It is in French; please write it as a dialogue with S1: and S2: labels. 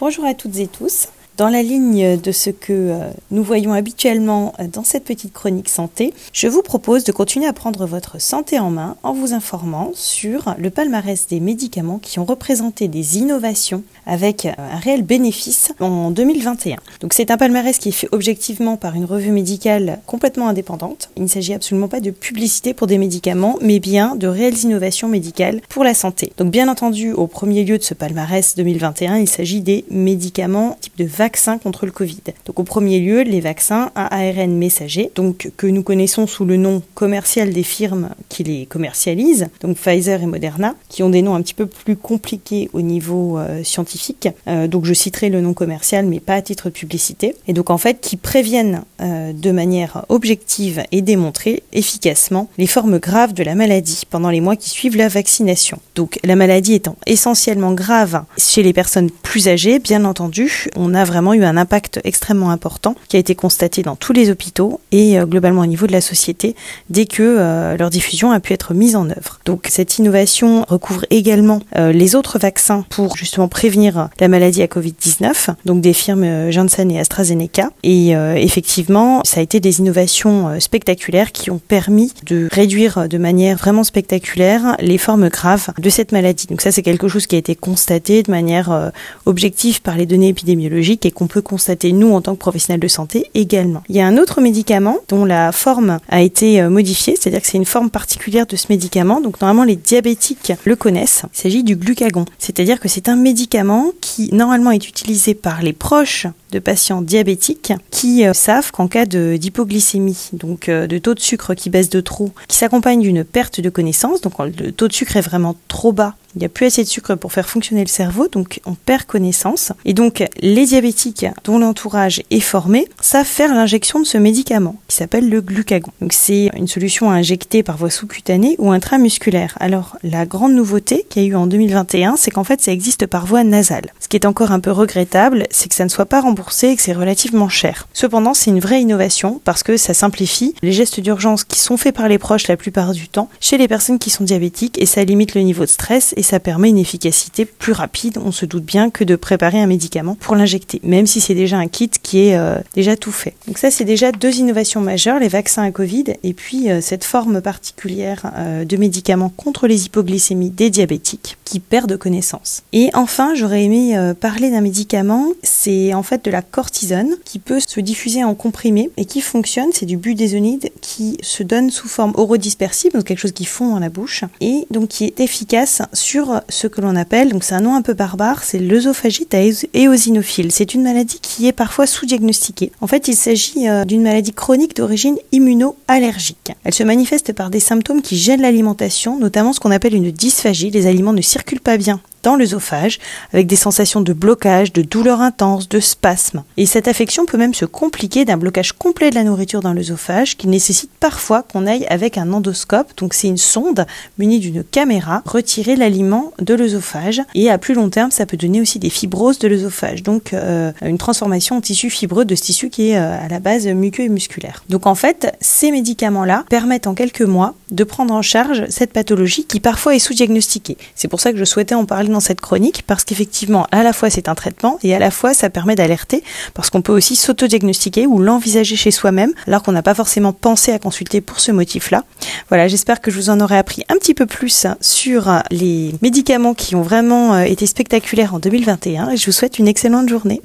S1: Bonjour à toutes et tous. Dans la ligne de ce que euh, nous voyons habituellement euh, dans cette petite chronique santé, je vous propose de continuer à prendre votre santé en main en vous informant sur le palmarès des médicaments qui ont représenté des innovations avec euh, un réel bénéfice en 2021. Donc c'est un palmarès qui est fait objectivement par une revue médicale complètement indépendante. Il ne s'agit absolument pas de publicité pour des médicaments, mais bien de réelles innovations médicales pour la santé. Donc bien entendu, au premier lieu de ce palmarès 2021, il s'agit des médicaments type de vaccins vaccins contre le Covid. Donc au premier lieu, les vaccins à ARN messager, donc que nous connaissons sous le nom commercial des firmes qui les commercialisent, donc Pfizer et Moderna, qui ont des noms un petit peu plus compliqués au niveau euh, scientifique. Euh, donc je citerai le nom commercial, mais pas à titre de publicité. Et donc en fait, qui préviennent euh, de manière objective et démontrée efficacement les formes graves de la maladie pendant les mois qui suivent la vaccination. Donc la maladie étant essentiellement grave chez les personnes plus âgées, bien entendu, on a vraiment eu un impact extrêmement important qui a été constaté dans tous les hôpitaux et euh, globalement au niveau de la société dès que euh, leur diffusion a pu être mise en œuvre. Donc cette innovation recouvre également euh, les autres vaccins pour justement prévenir la maladie à Covid-19, donc des firmes Janssen et AstraZeneca. Et effectivement, ça a été des innovations spectaculaires qui ont permis de réduire de manière vraiment spectaculaire les formes graves de cette maladie. Donc ça, c'est quelque chose qui a été constaté de manière objective par les données épidémiologiques qu'on peut constater nous en tant que professionnels de santé également. Il y a un autre médicament dont la forme a été euh, modifiée, c'est-à-dire que c'est une forme particulière de ce médicament. Donc normalement les diabétiques le connaissent. Il s'agit du glucagon, c'est-à-dire que c'est un médicament qui normalement est utilisé par les proches de patients diabétiques qui euh, savent qu'en cas d'hypoglycémie, donc euh, de taux de sucre qui baisse de trop, qui s'accompagne d'une perte de connaissance, donc le taux de sucre est vraiment trop bas il n'y a plus assez de sucre pour faire fonctionner le cerveau, donc on perd connaissance. Et donc les diabétiques dont l'entourage est formé savent faire l'injection de ce médicament qui s'appelle le glucagon. Donc c'est une solution à injecter par voie sous-cutanée ou intramusculaire. Alors la grande nouveauté qu'il y a eu en 2021, c'est qu'en fait ça existe par voie nasale. Ce qui est encore un peu regrettable, c'est que ça ne soit pas remboursé et que c'est relativement cher. Cependant, c'est une vraie innovation parce que ça simplifie les gestes d'urgence qui sont faits par les proches la plupart du temps chez les personnes qui sont diabétiques et ça limite le niveau de stress et ça permet une efficacité plus rapide, on se doute bien, que de préparer un médicament pour l'injecter, même si c'est déjà un kit qui est euh, déjà tout fait. Donc ça, c'est déjà deux innovations majeures, les vaccins à Covid et puis euh, cette forme particulière euh, de médicaments contre les hypoglycémies des diabétiques qui perdent connaissance. Et enfin, j'aurais aimé parler d'un médicament, c'est en fait de la cortisone qui peut se diffuser en comprimé et qui fonctionne, c'est du budesonide qui se donne sous forme orodispersible, donc quelque chose qui fond dans la bouche, et donc qui est efficace sur ce que l'on appelle, donc c'est un nom un peu barbare, c'est l'œsophagite éosinophile. C'est une maladie qui est parfois sous-diagnostiquée. En fait, il s'agit euh, d'une maladie chronique d'origine immuno-allergique. Elle se manifeste par des symptômes qui gênent l'alimentation, notamment ce qu'on appelle une dysphagie. Les aliments ne circulent pas bien dans l'œsophage, avec des sensations de blocage, de douleur intense, de spasme. Et cette affection peut même se compliquer d'un blocage complet de la nourriture dans l'œsophage qui nécessite parfois qu'on aille avec un endoscope, donc c'est une sonde munie d'une caméra, retirer l'aliment de l'œsophage. Et à plus long terme, ça peut donner aussi des fibroses de l'œsophage, donc euh, une transformation en tissu fibreux de ce tissu qui est euh, à la base muqueux et musculaire. Donc en fait, ces médicaments-là permettent en quelques mois de prendre en charge cette pathologie qui parfois est sous-diagnostiquée. C'est pour ça que je souhaitais en parler dans cette chronique parce qu'effectivement, à la fois c'est un traitement et à la fois ça permet d'alerter parce qu'on peut aussi s'auto-diagnostiquer ou l'envisager chez soi-même alors qu'on n'a pas forcément pensé à consulter pour ce motif-là. Voilà, j'espère que je vous en aurai appris un petit peu plus sur les médicaments qui ont vraiment euh, été spectaculaires en 2021 et je vous souhaite une excellente journée.